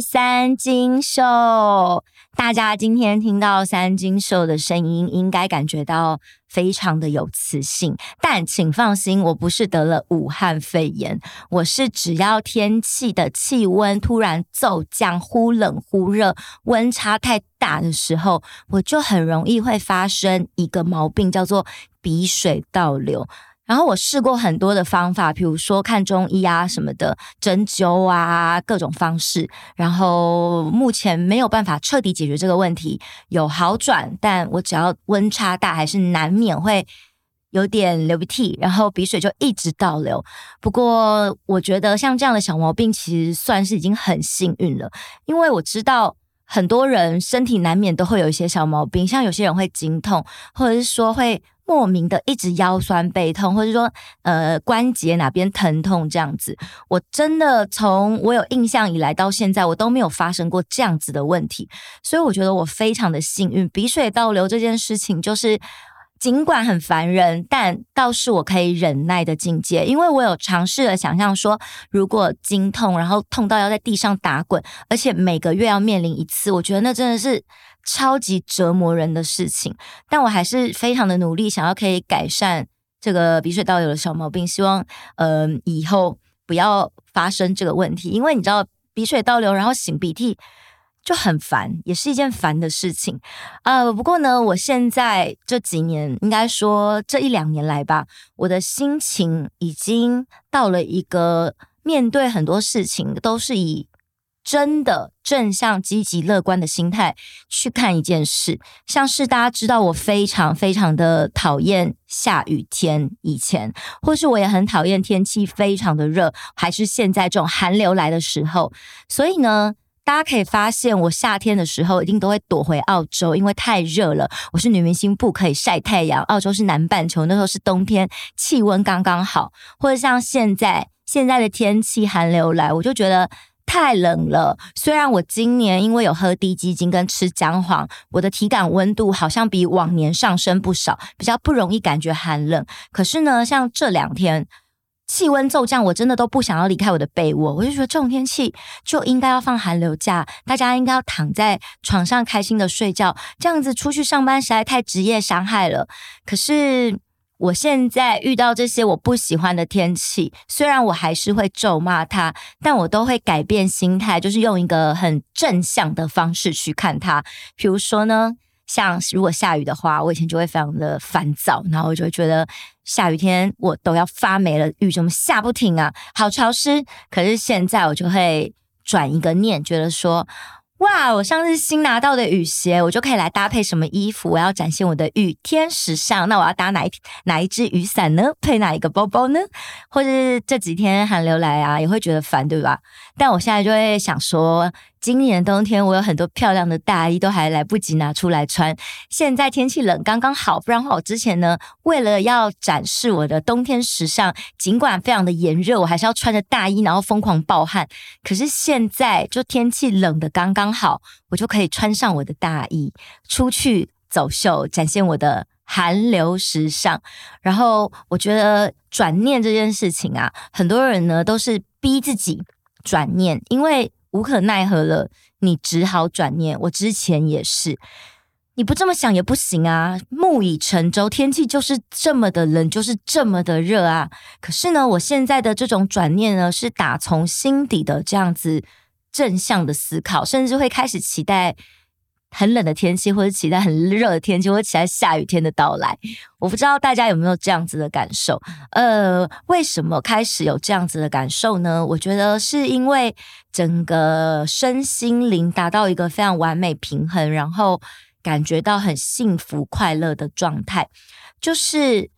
三金秀。大家今天听到三金秀的声音，应该感觉到非常的有磁性。但请放心，我不是得了武汉肺炎，我是只要天气的气温突然骤降，忽冷忽热，温差太大的时候，我就很容易会发生一个毛病，叫做鼻水倒流。然后我试过很多的方法，比如说看中医啊什么的，针灸啊各种方式，然后目前没有办法彻底解决这个问题，有好转，但我只要温差大，还是难免会有点流鼻涕，然后鼻水就一直倒流。不过我觉得像这样的小毛病，其实算是已经很幸运了，因为我知道很多人身体难免都会有一些小毛病，像有些人会经痛，或者是说会。莫名的一直腰酸背痛，或者说呃关节哪边疼痛这样子，我真的从我有印象以来到现在，我都没有发生过这样子的问题，所以我觉得我非常的幸运。鼻水倒流这件事情，就是尽管很烦人，但倒是我可以忍耐的境界，因为我有尝试了想象说，如果经痛，然后痛到要在地上打滚，而且每个月要面临一次，我觉得那真的是。超级折磨人的事情，但我还是非常的努力，想要可以改善这个鼻水倒流的小毛病，希望呃以后不要发生这个问题。因为你知道鼻水倒流，然后擤鼻涕就很烦，也是一件烦的事情。呃，不过呢，我现在这几年，应该说这一两年来吧，我的心情已经到了一个面对很多事情都是以。真的正向、积极、乐观的心态去看一件事，像是大家知道我非常非常的讨厌下雨天，以前或是我也很讨厌天气非常的热，还是现在这种寒流来的时候。所以呢，大家可以发现我夏天的时候一定都会躲回澳洲，因为太热了。我是女明星，不可以晒太阳。澳洲是南半球，那时候是冬天，气温刚刚好。或者像现在现在的天气寒流来，我就觉得。太冷了，虽然我今年因为有喝低基金跟吃姜黄，我的体感温度好像比往年上升不少，比较不容易感觉寒冷。可是呢，像这两天气温骤降，我真的都不想要离开我的被窝。我就觉得这种天气就应该要放寒流假，大家应该要躺在床上开心的睡觉，这样子出去上班实在太职业伤害了。可是。我现在遇到这些我不喜欢的天气，虽然我还是会咒骂它，但我都会改变心态，就是用一个很正向的方式去看它。比如说呢，像如果下雨的话，我以前就会非常的烦躁，然后我就会觉得下雨天我都要发霉了，雨怎么下不停啊，好潮湿。可是现在我就会转一个念，觉得说。哇！我上次新拿到的雨鞋，我就可以来搭配什么衣服？我要展现我的雨天时尚，那我要搭哪一哪一只雨伞呢？配哪一个包包呢？或是这几天寒流来啊，也会觉得烦，对吧？但我现在就会想说。今年冬天我有很多漂亮的大衣，都还来不及拿出来穿。现在天气冷，刚刚好。不然的话，我之前呢，为了要展示我的冬天时尚，尽管非常的炎热，我还是要穿着大衣，然后疯狂暴汗。可是现在就天气冷的刚刚好，我就可以穿上我的大衣，出去走秀，展现我的韩流时尚。然后我觉得转念这件事情啊，很多人呢都是逼自己转念，因为。无可奈何了，你只好转念。我之前也是，你不这么想也不行啊。木已成舟，天气就是这么的冷，就是这么的热啊。可是呢，我现在的这种转念呢，是打从心底的这样子正向的思考，甚至会开始期待。很冷的天气，或者期待很热的天气，或者期待下雨天的到来。我不知道大家有没有这样子的感受？呃，为什么开始有这样子的感受呢？我觉得是因为整个身心灵达到一个非常完美平衡，然后感觉到很幸福快乐的状态，就是。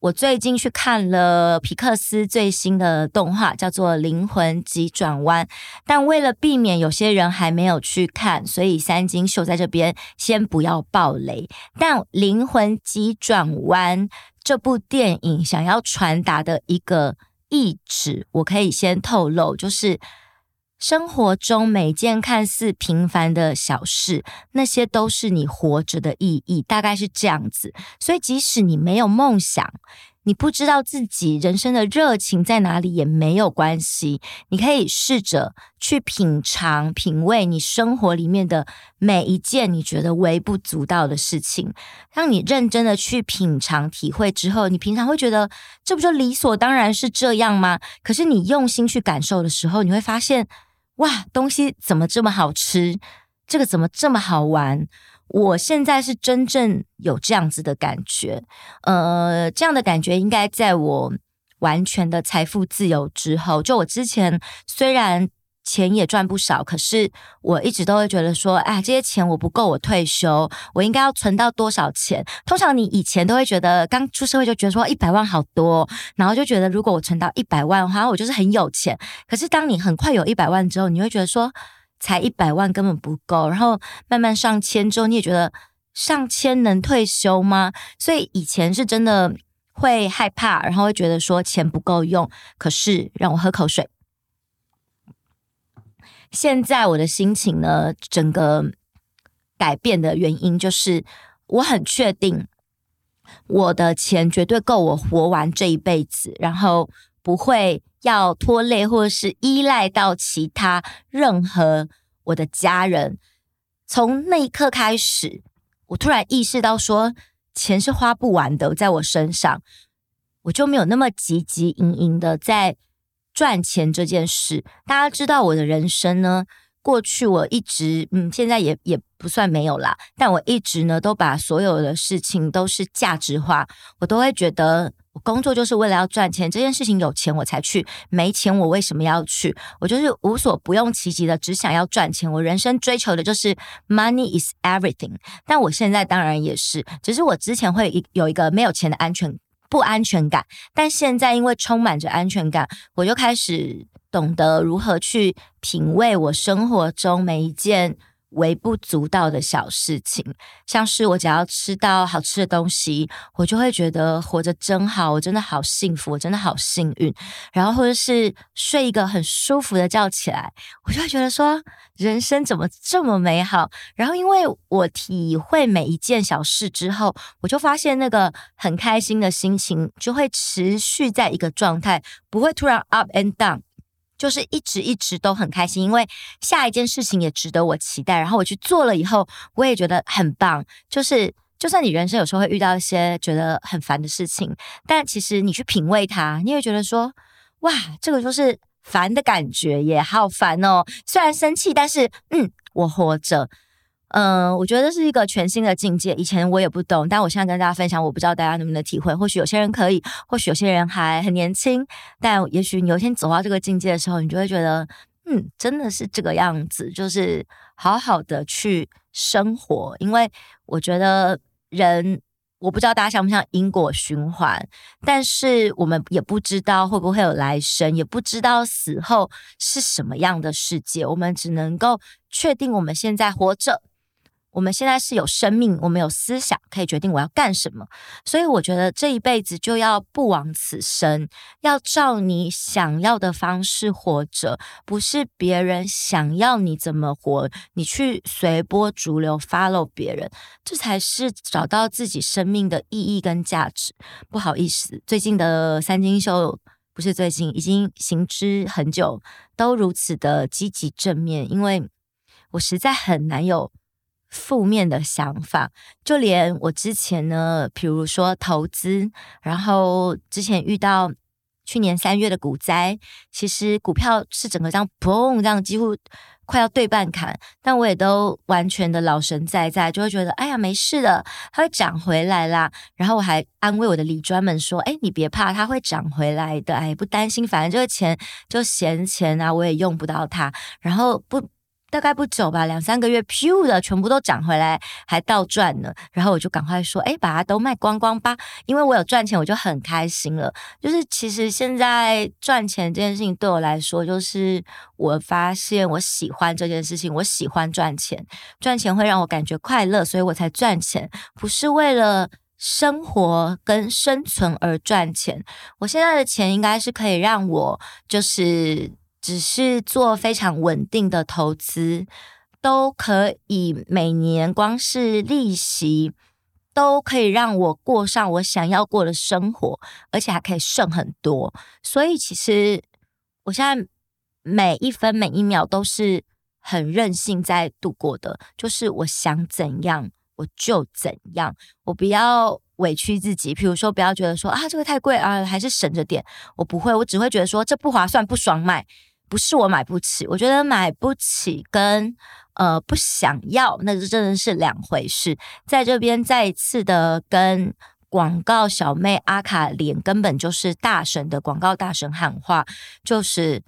我最近去看了皮克斯最新的动画，叫做《灵魂急转弯》。但为了避免有些人还没有去看，所以三金秀在这边先不要爆雷。但《灵魂急转弯》这部电影想要传达的一个意旨，我可以先透露，就是。生活中每件看似平凡的小事，那些都是你活着的意义，大概是这样子。所以，即使你没有梦想，你不知道自己人生的热情在哪里也没有关系，你可以试着去品尝、品味你生活里面的每一件你觉得微不足道的事情。当你认真的去品尝、体会之后，你平常会觉得这不就理所当然是这样吗？可是你用心去感受的时候，你会发现，哇，东西怎么这么好吃？这个怎么这么好玩？我现在是真正有这样子的感觉，呃，这样的感觉应该在我完全的财富自由之后。就我之前虽然钱也赚不少，可是我一直都会觉得说，哎，这些钱我不够我退休，我应该要存到多少钱？通常你以前都会觉得刚出社会就觉得说一百万好多，然后就觉得如果我存到一百万的话，我就是很有钱。可是当你很快有一百万之后，你会觉得说。才一百万根本不够，然后慢慢上千之后，你也觉得上千能退休吗？所以以前是真的会害怕，然后会觉得说钱不够用。可是让我喝口水。现在我的心情呢，整个改变的原因就是我很确定我的钱绝对够我活完这一辈子，然后不会。要拖累或者是依赖到其他任何我的家人，从那一刻开始，我突然意识到说，钱是花不完的，在我身上，我就没有那么急急营营的在赚钱这件事。大家知道我的人生呢，过去我一直，嗯，现在也也不算没有啦，但我一直呢都把所有的事情都是价值化，我都会觉得。我工作就是为了要赚钱，这件事情有钱我才去，没钱我为什么要去？我就是无所不用其极的，只想要赚钱。我人生追求的就是 money is everything。但我现在当然也是，只是我之前会有一个没有钱的安全不安全感，但现在因为充满着安全感，我就开始懂得如何去品味我生活中每一件。微不足道的小事情，像是我只要吃到好吃的东西，我就会觉得活着真好，我真的好幸福，我真的好幸运。然后或者是睡一个很舒服的觉起来，我就会觉得说人生怎么这么美好。然后因为我体会每一件小事之后，我就发现那个很开心的心情就会持续在一个状态，不会突然 up and down。就是一直一直都很开心，因为下一件事情也值得我期待。然后我去做了以后，我也觉得很棒。就是就算你人生有时候会遇到一些觉得很烦的事情，但其实你去品味它，你会觉得说，哇，这个就是烦的感觉也好烦哦。虽然生气，但是嗯，我活着。嗯、我觉得是一个全新的境界。以前我也不懂，但我现在跟大家分享，我不知道大家能不能体会。或许有些人可以，或许有些人还很年轻，但也许你有一天走到这个境界的时候，你就会觉得，嗯，真的是这个样子，就是好好的去生活。因为我觉得人，我不知道大家像不像因果循环，但是我们也不知道会不会有来生，也不知道死后是什么样的世界。我们只能够确定我们现在活着。我们现在是有生命，我们有思想，可以决定我要干什么。所以我觉得这一辈子就要不枉此生，要照你想要的方式活着，不是别人想要你怎么活，你去随波逐流 follow 别人，这才是找到自己生命的意义跟价值。不好意思，最近的三金秀不是最近，已经行之很久，都如此的积极正面，因为我实在很难有。负面的想法，就连我之前呢，比如说投资，然后之前遇到去年三月的股灾，其实股票是整个这样砰，这样几乎快要对半砍，但我也都完全的老神在在，就会觉得哎呀没事的，它会涨回来啦。然后我还安慰我的理专们说，哎，你别怕，它会涨回来的，哎，不担心，反正这个钱就闲钱啊，我也用不到它，然后不。大概不久吧，两三个月，噗的全部都涨回来，还倒赚呢。然后我就赶快说，哎，把它都卖光光吧，因为我有赚钱，我就很开心了。就是其实现在赚钱这件事情对我来说，就是我发现我喜欢这件事情，我喜欢赚钱，赚钱会让我感觉快乐，所以我才赚钱，不是为了生活跟生存而赚钱。我现在的钱应该是可以让我就是。只是做非常稳定的投资，都可以每年光是利息都可以让我过上我想要过的生活，而且还可以剩很多。所以其实我现在每一分每一秒都是很任性在度过的，就是我想怎样我就怎样，我不要委屈自己。比如说，不要觉得说啊这个太贵啊，还是省着点。我不会，我只会觉得说这不划算，不爽买。不是我买不起，我觉得买不起跟呃不想要，那是真的是两回事。在这边再一次的跟广告小妹阿卡莲，根本就是大神的广告大神喊话，就是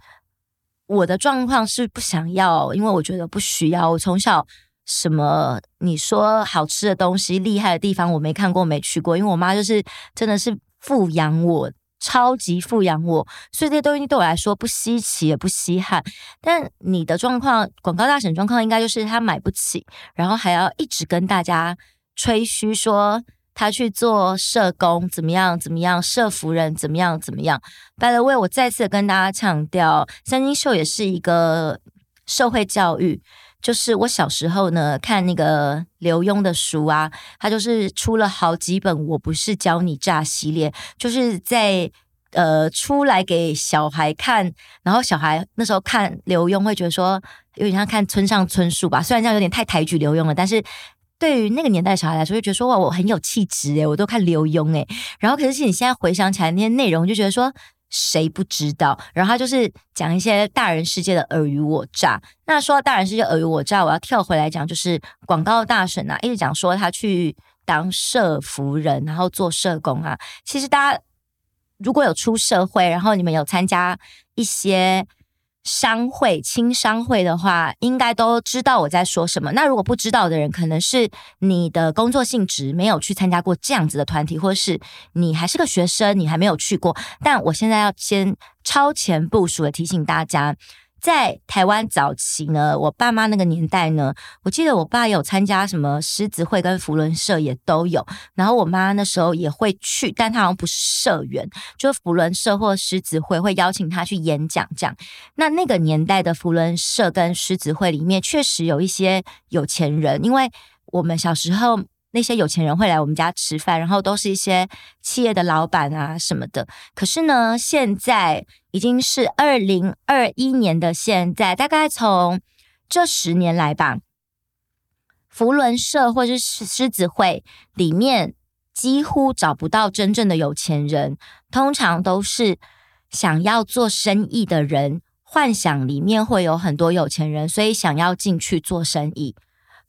我的状况是不想要，因为我觉得不需要。我从小什么你说好吃的东西、厉害的地方，我没看过、没去过，因为我妈就是真的是富养我。超级富养我，所以这些东西对我来说不稀奇也不稀罕。但你的状况，广告大神状况应该就是他买不起，然后还要一直跟大家吹嘘说他去做社工怎么样怎么样，社服人怎么样怎么样。By the way，我再次跟大家强调，三金秀也是一个社会教育。就是我小时候呢，看那个刘墉的书啊，他就是出了好几本《我不是教你诈》系列，就是在呃出来给小孩看，然后小孩那时候看刘墉会觉得说有点像看村上春树吧，虽然这样有点太抬举刘墉了，但是对于那个年代小孩来说，就觉得说哇，我很有气质诶，我都看刘墉诶，然后可是你现在回想起来那些内容，就觉得说。谁不知道？然后他就是讲一些大人世界的尔虞我诈。那说到大人世界尔虞我诈，我要跳回来讲，就是广告大神啊，一直讲说他去当社服人，然后做社工啊。其实大家如果有出社会，然后你们有参加一些。商会、青商会的话，应该都知道我在说什么。那如果不知道的人，可能是你的工作性质没有去参加过这样子的团体，或是你还是个学生，你还没有去过。但我现在要先超前部署的提醒大家。在台湾早期呢，我爸妈那个年代呢，我记得我爸有参加什么狮子会跟扶轮社也都有，然后我妈那时候也会去，但她好像不是社员，就是扶轮社或狮子会会邀请她去演讲这样。那那个年代的扶轮社跟狮子会里面确实有一些有钱人，因为我们小时候。那些有钱人会来我们家吃饭，然后都是一些企业的老板啊什么的。可是呢，现在已经是二零二一年的现在，大概从这十年来吧，福伦社或是狮子会里面几乎找不到真正的有钱人，通常都是想要做生意的人，幻想里面会有很多有钱人，所以想要进去做生意。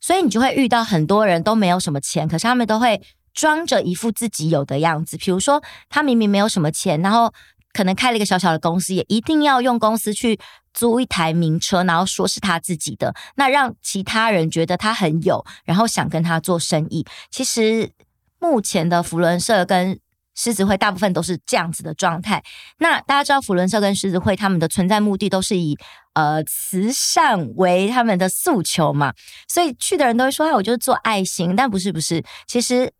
所以你就会遇到很多人都没有什么钱，可是他们都会装着一副自己有的样子。比如说，他明明没有什么钱，然后可能开了一个小小的公司，也一定要用公司去租一台名车，然后说是他自己的，那让其他人觉得他很有，然后想跟他做生意。其实目前的福伦社跟狮子会大部分都是这样子的状态。那大家知道，福伦社跟狮子会他们的存在目的都是以呃慈善为他们的诉求嘛，所以去的人都会说：“哎，我就是做爱心。”但不是，不是，其实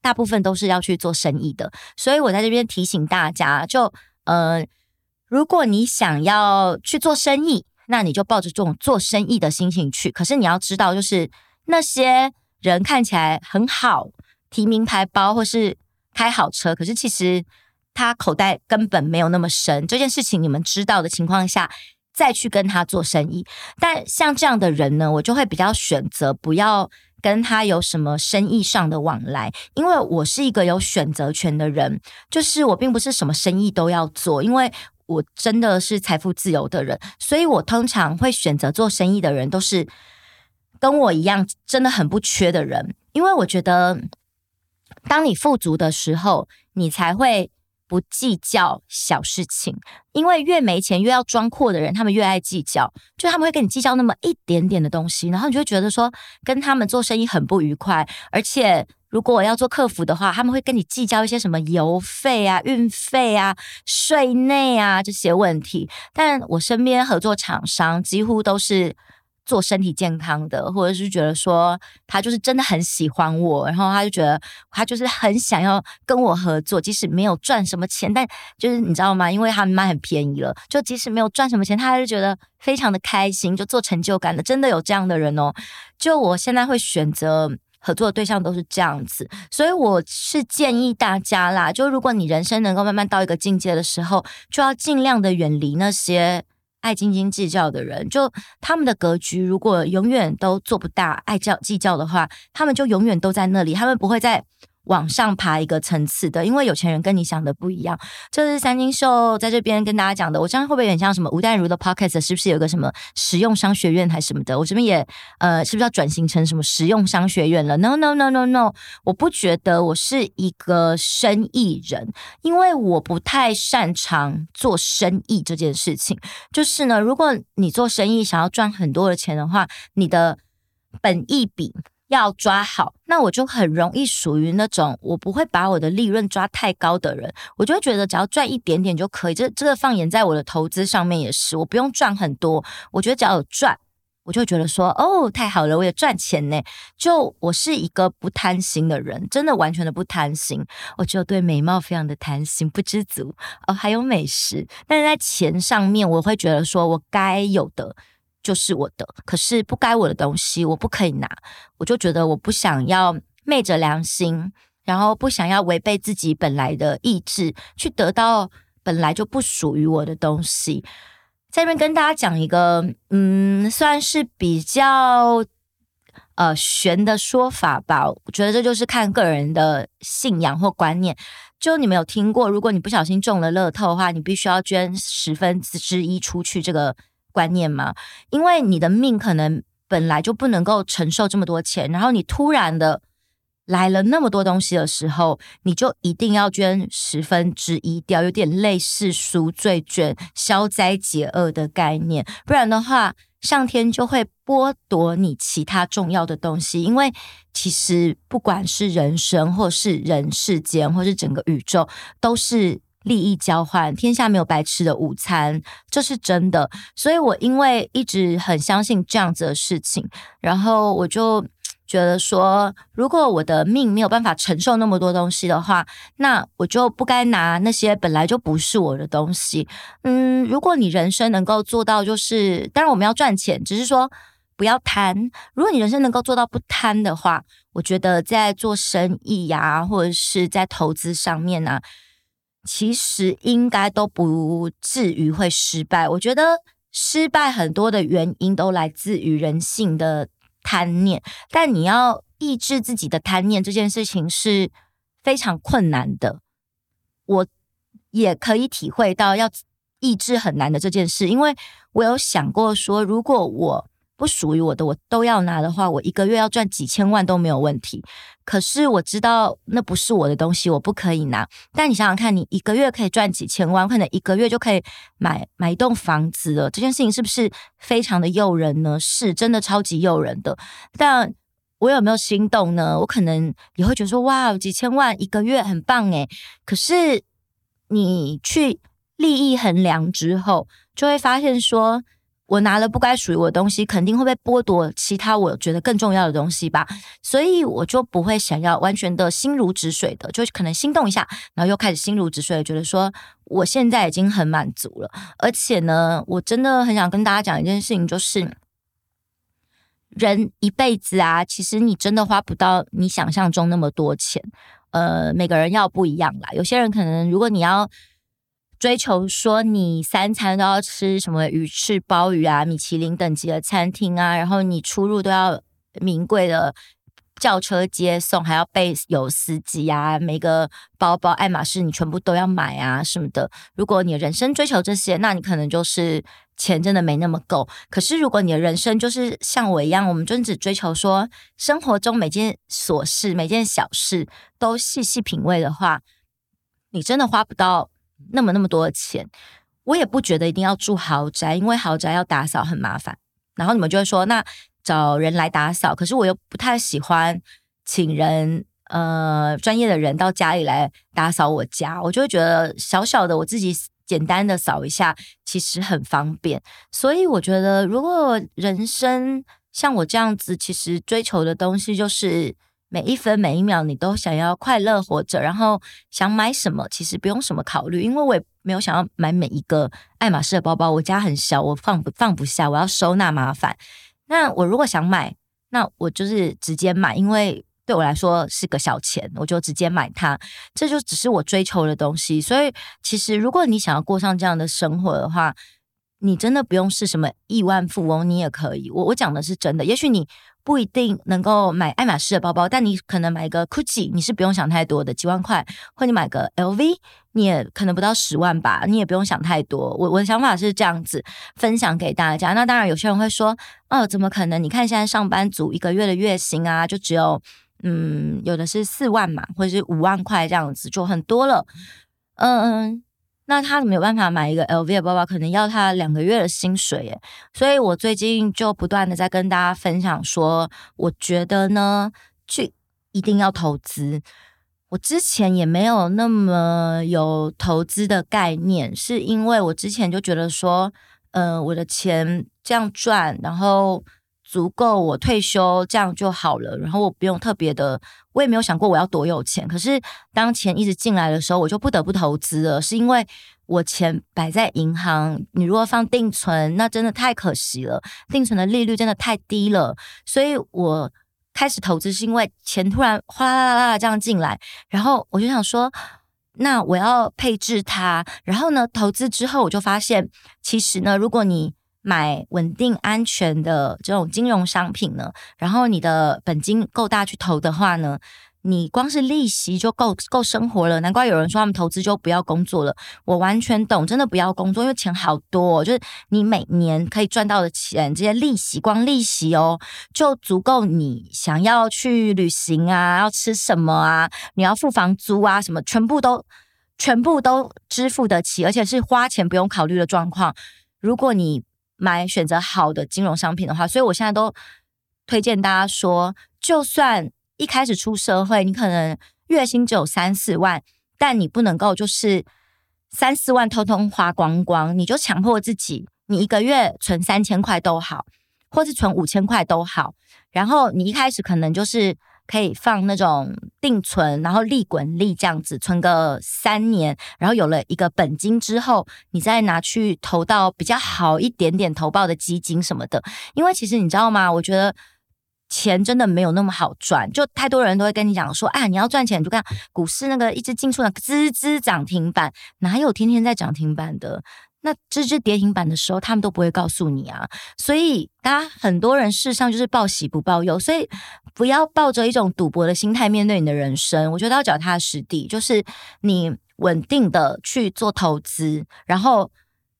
大部分都是要去做生意的。所以我在这边提醒大家，就呃，如果你想要去做生意，那你就抱着这种做生意的心情去。可是你要知道，就是那些人看起来很好，提名牌包或是。开好车，可是其实他口袋根本没有那么深。这件事情你们知道的情况下，再去跟他做生意。但像这样的人呢，我就会比较选择不要跟他有什么生意上的往来，因为我是一个有选择权的人，就是我并不是什么生意都要做，因为我真的是财富自由的人，所以我通常会选择做生意的人都是跟我一样真的很不缺的人，因为我觉得。当你富足的时候，你才会不计较小事情。因为越没钱越要装阔的人，他们越爱计较，就他们会跟你计较那么一点点的东西，然后你就会觉得说跟他们做生意很不愉快。而且如果我要做客服的话，他们会跟你计较一些什么邮费啊、运费啊、税内啊这些问题。但我身边合作厂商几乎都是。做身体健康的，或者是觉得说他就是真的很喜欢我，然后他就觉得他就是很想要跟我合作，即使没有赚什么钱，但就是你知道吗？因为他们卖很便宜了，就即使没有赚什么钱，他还是觉得非常的开心，就做成就感的，真的有这样的人哦。就我现在会选择合作的对象都是这样子，所以我是建议大家啦，就如果你人生能够慢慢到一个境界的时候，就要尽量的远离那些爱斤斤计较的人。就他们的格局，如果永远都做不大，爱较计较的话，他们就永远都在那里，他们不会在。往上爬一个层次的，因为有钱人跟你想的不一样。这是三金秀在这边跟大家讲的。我这样会不会有点像什么吴淡如的 Podcast？是不是有个什么实用商学院还是什么的？我这边也呃，是不是要转型成什么实用商学院了？No No No No No，我不觉得我是一个生意人，因为我不太擅长做生意这件事情。就是呢，如果你做生意想要赚很多的钱的话，你的本意比。要抓好，那我就很容易属于那种我不会把我的利润抓太高的人，我就觉得只要赚一点点就可以。这这个放眼在我的投资上面也是，我不用赚很多，我觉得只要有赚，我就觉得说哦，太好了，我也赚钱呢。就我是一个不贪心的人，真的完全的不贪心，我就对美貌非常的贪心，不知足哦，还有美食，但是在钱上面，我会觉得说我该有的。就是我的，可是不该我的东西我不可以拿，我就觉得我不想要昧着良心，然后不想要违背自己本来的意志去得到本来就不属于我的东西。在这边跟大家讲一个，嗯，算是比较呃玄的说法吧。我觉得这就是看个人的信仰或观念。就你没有听过，如果你不小心中了乐透的话，你必须要捐十分之一出去。这个。观念吗？因为你的命可能本来就不能够承受这么多钱，然后你突然的来了那么多东西的时候，你就一定要捐十分之一掉，有点类似赎罪券、消灾解厄的概念。不然的话，上天就会剥夺你其他重要的东西。因为其实不管是人生，或是人世间，或是整个宇宙，都是。利益交换，天下没有白吃的午餐，这是真的。所以我因为一直很相信这样子的事情，然后我就觉得说，如果我的命没有办法承受那么多东西的话，那我就不该拿那些本来就不是我的东西。嗯，如果你人生能够做到，就是当然我们要赚钱，只是说不要贪。如果你人生能够做到不贪的话，我觉得在做生意呀、或者是在投资上面呢、其实应该都不至于会失败。我觉得失败很多的原因都来自于人性的贪念，但你要抑制自己的贪念这件事情是非常困难的。我也可以体会到要抑制很难的这件事，因为我有想过说，如果我不属于我的，我都要拿的话，我一个月要赚几千万都没有问题。可是我知道那不是我的东西，我不可以拿。但你想想看，你一个月可以赚几千万，可能一个月就可以买买一栋房子了。这件事情是不是非常的诱人呢？是，真的超级诱人的。但我有没有心动呢？我可能也会觉得说，哇，几千万一个月很棒诶。可是你去利益衡量之后，就会发现说。我拿了不该属于我的东西，肯定会被剥夺其他我觉得更重要的东西吧，所以我就不会想要完全的心如止水的，就可能心动一下，然后又开始心如止水，觉得说我现在已经很满足了。而且呢，我真的很想跟大家讲一件事情，就是人一辈子啊，其实你真的花不到你想象中那么多钱。呃，每个人要不一样啦，有些人可能如果你要。追求说你三餐都要吃什么鱼翅鲍鱼啊，米其林等级的餐厅啊，然后你出入都要名贵的轿车接送，还要备有司机啊，每个包包爱马仕你全部都要买啊什么的。如果你的人生追求这些，那你可能就是钱真的没那么够。可是如果你的人生就是像我一样，我们就只追求说生活中每件琐事、每件小事都细细品味的话，你真的花不到。那么那么多的钱，我也不觉得一定要住豪宅，因为豪宅要打扫很麻烦。然后你们就会说，那找人来打扫，可是我又不太喜欢请人，呃，专业的人到家里来打扫我家，我就会觉得小小的我自己简单的扫一下，其实很方便。所以我觉得，如果人生像我这样子，其实追求的东西就是。每一分每一秒，你都想要快乐活着，然后想买什么，其实不用什么考虑，因为我也没有想要买每一个爱马仕的包包。我家很小，我放不放不下，我要收纳麻烦。那我如果想买，那我就是直接买，因为对我来说是个小钱，我就直接买它，这就只是我追求的东西。所以，其实如果你想要过上这样的生活的话，你真的不用是什么亿万富翁，你也可以。我我讲的是真的，也许你不一定能够买爱马仕的包包，但你可能买一个 Gucci，你是不用想太多的，几万块，或你买个 LV，你也可能不到十万吧，你也不用想太多。我我的想法是这样子分享给大家。那当然，有些人会说，哦，怎么可能？你看现在上班族一个月的月薪啊，就只有。嗯，有的是四万嘛，或者是五万块这样子，就很多了。嗯嗯，那他没有办法买一个 LV 的包包，可能要他两个月的薪水耶。所以我最近就不断的在跟大家分享说，我觉得呢，去一定要投资。我之前也没有那么有投资的概念，是因为我之前就觉得说，呃，我的钱这样赚，然后。足够我退休这样就好了，然后我不用特别的，我也没有想过我要多有钱。可是当钱一直进来的时候，我就不得不投资了，是因为我钱摆在银行，你如果放定存，那真的太可惜了，定存的利率真的太低了。所以我开始投资是因为钱突然哗啦啦啦啦这样进来，然后我就想说，那我要配置它。然后呢，投资之后我就发现，其实呢，如果你买稳定安全的这种金融商品呢，然后你的本金够大去投的话呢，你光是利息就够够生活了。难怪有人说他们投资就不要工作了，我完全懂，真的不要工作，因为钱好多，就是你每年可以赚到的钱，这些利息光利息哦，就足够你想要去旅行啊，要吃什么啊，你要付房租啊，什么全部都全部都支付得起，而且是花钱不用考虑的状况。如果你买选择好的金融商品的话，所以我现在都推荐大家说，就算一开始出社会，你可能月薪只有三四万，但你不能够就是三四万通通花光光，你就强迫自己，你一个月存三千块都好，或是存五千块都好，然后你一开始可能就是。可以放那种定存，然后利滚利这样子存个三年，然后有了一个本金之后，你再拿去投到比较好一点点投报的基金什么的。因为其实你知道吗？我觉得钱真的没有那么好赚，就太多人都会跟你讲说，哎，你要赚钱就看股市那个一直进出的滋滋涨停板，哪有天天在涨停板的？那这只跌停板的时候，他们都不会告诉你啊，所以大家很多人事实上就是报喜不报忧，所以不要抱着一种赌博的心态面对你的人生。我觉得要脚踏实地，就是你稳定的去做投资，然后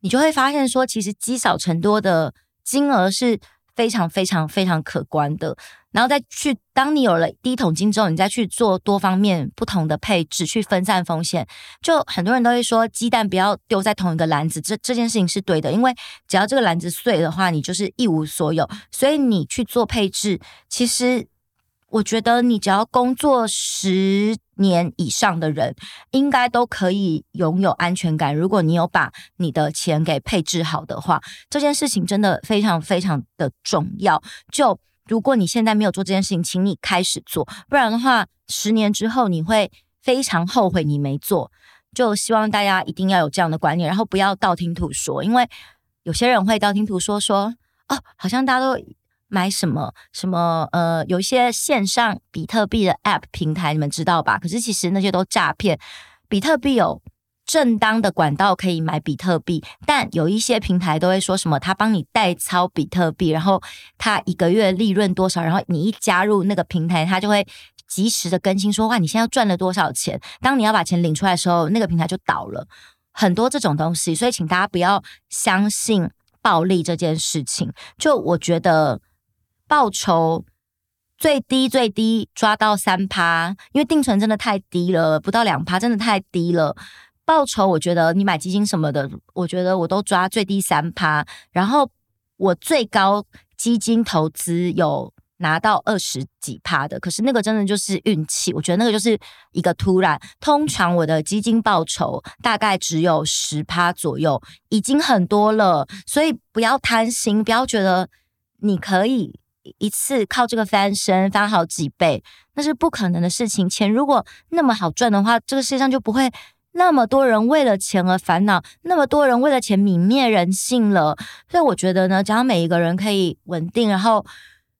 你就会发现说，其实积少成多的金额是非常非常非常可观的。然后再去，当你有了第一桶金之后，你再去做多方面不同的配置，去分散风险。就很多人都会说，鸡蛋不要丢在同一个篮子，这这件事情是对的，因为只要这个篮子碎的话，你就是一无所有。所以你去做配置，其实我觉得你只要工作十年以上的人，应该都可以拥有安全感。如果你有把你的钱给配置好的话，这件事情真的非常非常的重要。就如果你现在没有做这件事情，请你开始做，不然的话，十年之后你会非常后悔你没做。就希望大家一定要有这样的观念，然后不要道听途说，因为有些人会道听途说说，哦，好像大家都买什么什么，呃，有一些线上比特币的 App 平台，你们知道吧？可是其实那些都诈骗，比特币有。正当的管道可以买比特币，但有一些平台都会说什么他帮你代操比特币，然后他一个月利润多少，然后你一加入那个平台，他就会及时的更新说，哇，你现在赚了多少钱？当你要把钱领出来的时候，那个平台就倒了。很多这种东西，所以请大家不要相信暴利这件事情。就我觉得报酬最低最低抓到三趴，因为定存真的太低了，不到两趴真的太低了。报酬，我觉得你买基金什么的，我觉得我都抓最低三趴，然后我最高基金投资有拿到二十几趴的，可是那个真的就是运气，我觉得那个就是一个突然。通常我的基金报酬大概只有十趴左右，已经很多了，所以不要贪心，不要觉得你可以一次靠这个翻身翻好几倍，那是不可能的事情。钱如果那么好赚的话，这个世界上就不会。那么多人为了钱而烦恼，那么多人为了钱泯灭人性了。所以我觉得呢，只要每一个人可以稳定，然后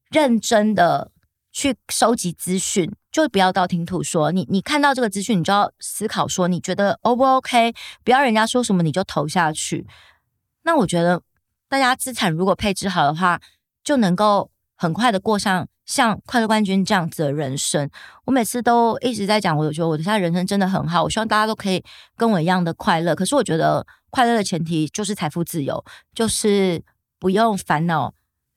认真的去收集资讯，就不要道听途说。你你看到这个资讯，你就要思考说，你觉得 O 不 OK？不要人家说什么你就投下去。那我觉得，大家资产如果配置好的话，就能够很快的过上像快乐冠军这样子的人生。我每次都一直在讲，我觉得我现在人生真的很好。我希望大家都可以跟我一样的快乐。可是我觉得，快乐的前提就是财富自由，就是不用烦恼。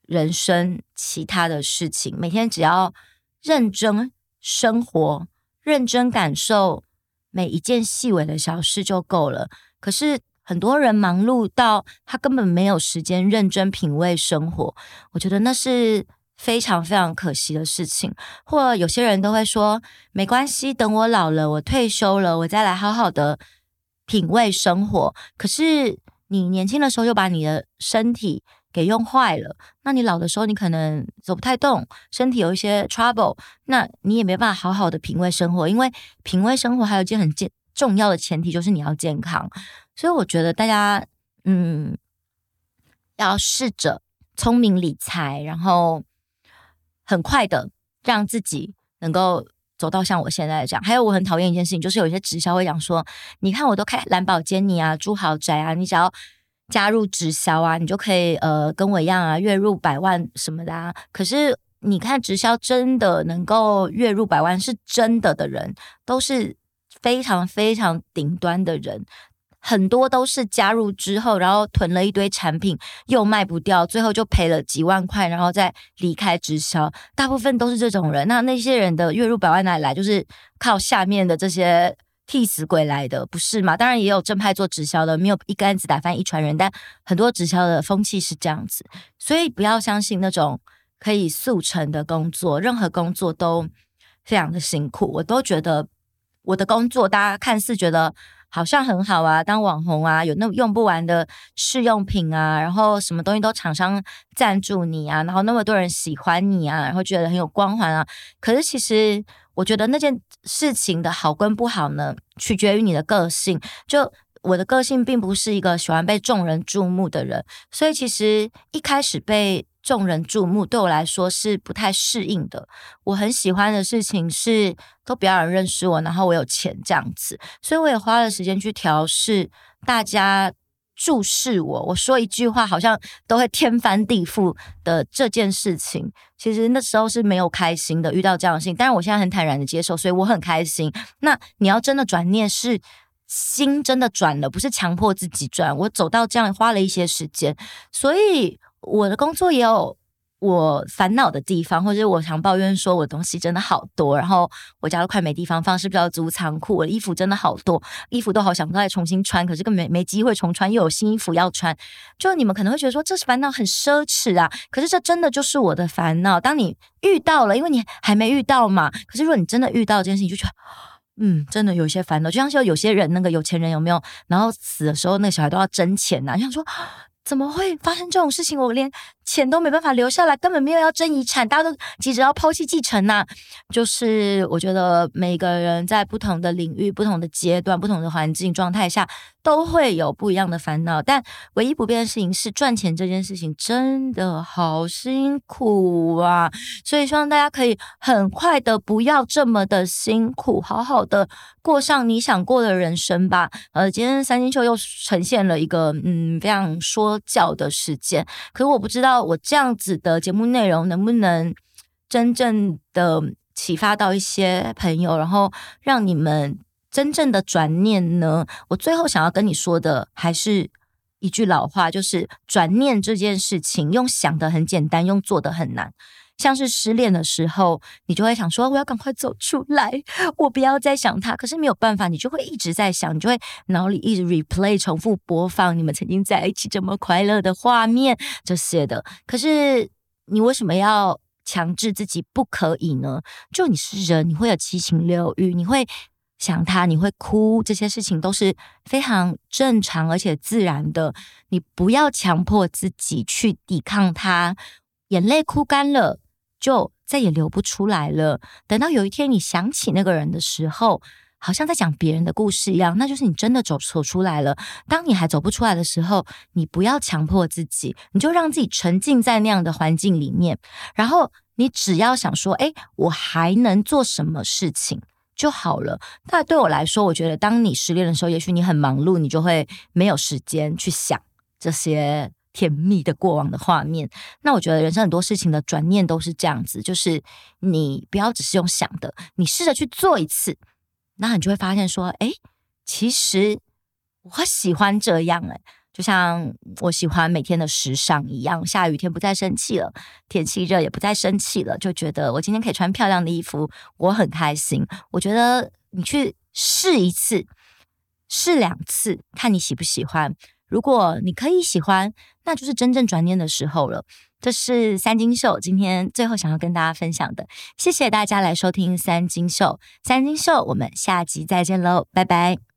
人生其他的事情，每天只要认真生活，认真感受每一件细微的小事就够了。可是很多人忙碌到他根本没有时间认真品味生活，我觉得那是非常非常可惜的事情。或有些人都会说，没关系，等我老了，我退休了，我再来好好的品味生活。可是你年轻的时候又把你的身体给用坏了，那你老的时候，你可能走不太动，身体有一些 trouble，那你也没办法好好的品味生活，因为品味生活还有一件很健重要的前提就是你要健康，所以我觉得大家嗯要试着聪明理财，然后很快的让自己能够走到像我现在这样。还有我很讨厌一件事情，就是有一些直销会讲说，你看我都开兰宝坚尼啊，住豪宅啊，你只要。加入直销啊，你就可以呃跟我一样啊，月入百万什么的啊。可是你看直销真的能够月入百万是真的的人，都是非常非常顶端的人，很多都是加入之后，然后囤了一堆产品又卖不掉，最后就赔了几万块，然后再离开直销。大部分都是这种人。那那些人的月入百万哪里来？就是靠下面的这些。替死鬼来的不是吗？当然也有正派做直销的，没有一竿子打翻一船人。但很多直销的风气是这样子，所以不要相信那种可以速成的工作，任何工作都非常的辛苦。我都觉得我的工作，大家看似觉得好像很好啊，当网红啊，有那用不完的试用品啊，然后什么东西都厂商赞助你啊，然后那么多人喜欢你啊，然后觉得很有光环啊。可是其实。我觉得那件事情的好跟不好呢，取决于你的个性。就我的个性并不是一个喜欢被众人注目的人，所以其实一开始被众人注目对我来说是不太适应的。我很喜欢的事情是都不要人认识我，然后我有钱这样子，所以我也花了时间去调试大家。注视我，我说一句话好像都会天翻地覆的这件事情，其实那时候是没有开心的。遇到这样的事情，但是我现在很坦然的接受，所以我很开心。那你要真的转念，是心真的转了，不是强迫自己转。我走到这样花了一些时间，所以我的工作也有。我烦恼的地方，或者我常抱怨说，我东西真的好多，然后我家都快没地方放，是不是要租仓库？我的衣服真的好多，衣服都好想再重新穿，可是根本没没机会重穿，又有新衣服要穿。就你们可能会觉得说，这是烦恼很奢侈啊，可是这真的就是我的烦恼。当你遇到了，因为你还没遇到嘛，可是如果你真的遇到这件事情，就觉得，嗯，真的有些烦恼。就像是有些人，那个有钱人有没有？然后死的时候，那个小孩都要争钱呐，就想说。怎么会发生这种事情？我连钱都没办法留下来，根本没有要争遗产，大家都急着要抛弃继承呐、就是我觉得每个人在不同的领域、不同的阶段、不同的环境状态下，都会有不一样的烦恼。但唯一不变的事情是，赚钱这件事情真的好辛苦啊！所以希望大家可以很快的不要这么的辛苦，好好的过上你想过的人生吧。呃，今天三星秀又呈现了一个嗯非常说。教的时间，可是我不知道我这样子的节目内容能不能真正的启发到一些朋友，然后让你们真正的转念呢？我最后想要跟你说的还是一句老话，就是转念这件事情，用想的很简单，用做的很难。像是失恋的时候，你就会想说，我要赶快走出来，我不要再想他。可是没有办法，你就会一直在想，你就会脑里一直 replay 重复播放你们曾经在一起这么快乐的画面这些的。可是你为什么要强制自己不可以呢？就你是人，你会有七情六欲，你会想他，你会哭，这些事情都是非常正常而且自然的。你不要强迫自己去抵抗他，眼泪哭干了。就再也流不出来了。等到有一天你想起那个人的时候，好像在讲别人的故事一样，那就是你真的走走出来了。当你还走不出来的时候，你不要强迫自己，你就让自己沉浸在那样的环境里面，然后你只要想说，哎，我还能做什么事情就好了。那对我来说，我觉得当你失恋的时候，也许你很忙碌，你就会没有时间去想这些甜蜜的过往的画面。那我觉得人生很多事情的转念都是这样子，就是你不要只是用想的，你试着去做一次，那你就会发现说，哎，其实我喜欢这样哎。就像我喜欢每天的时尚一样，下雨天不再生气了，天气热也不再生气了，就觉得我今天可以穿漂亮的衣服，我很开心。我觉得你去试一次，试两次，看你喜不喜欢。如果你可以喜欢，那就是真正转念的时候了。这是三金秀今天最后想要跟大家分享的，谢谢大家来收听三金秀，三金秀，我们下集再见喽，拜拜。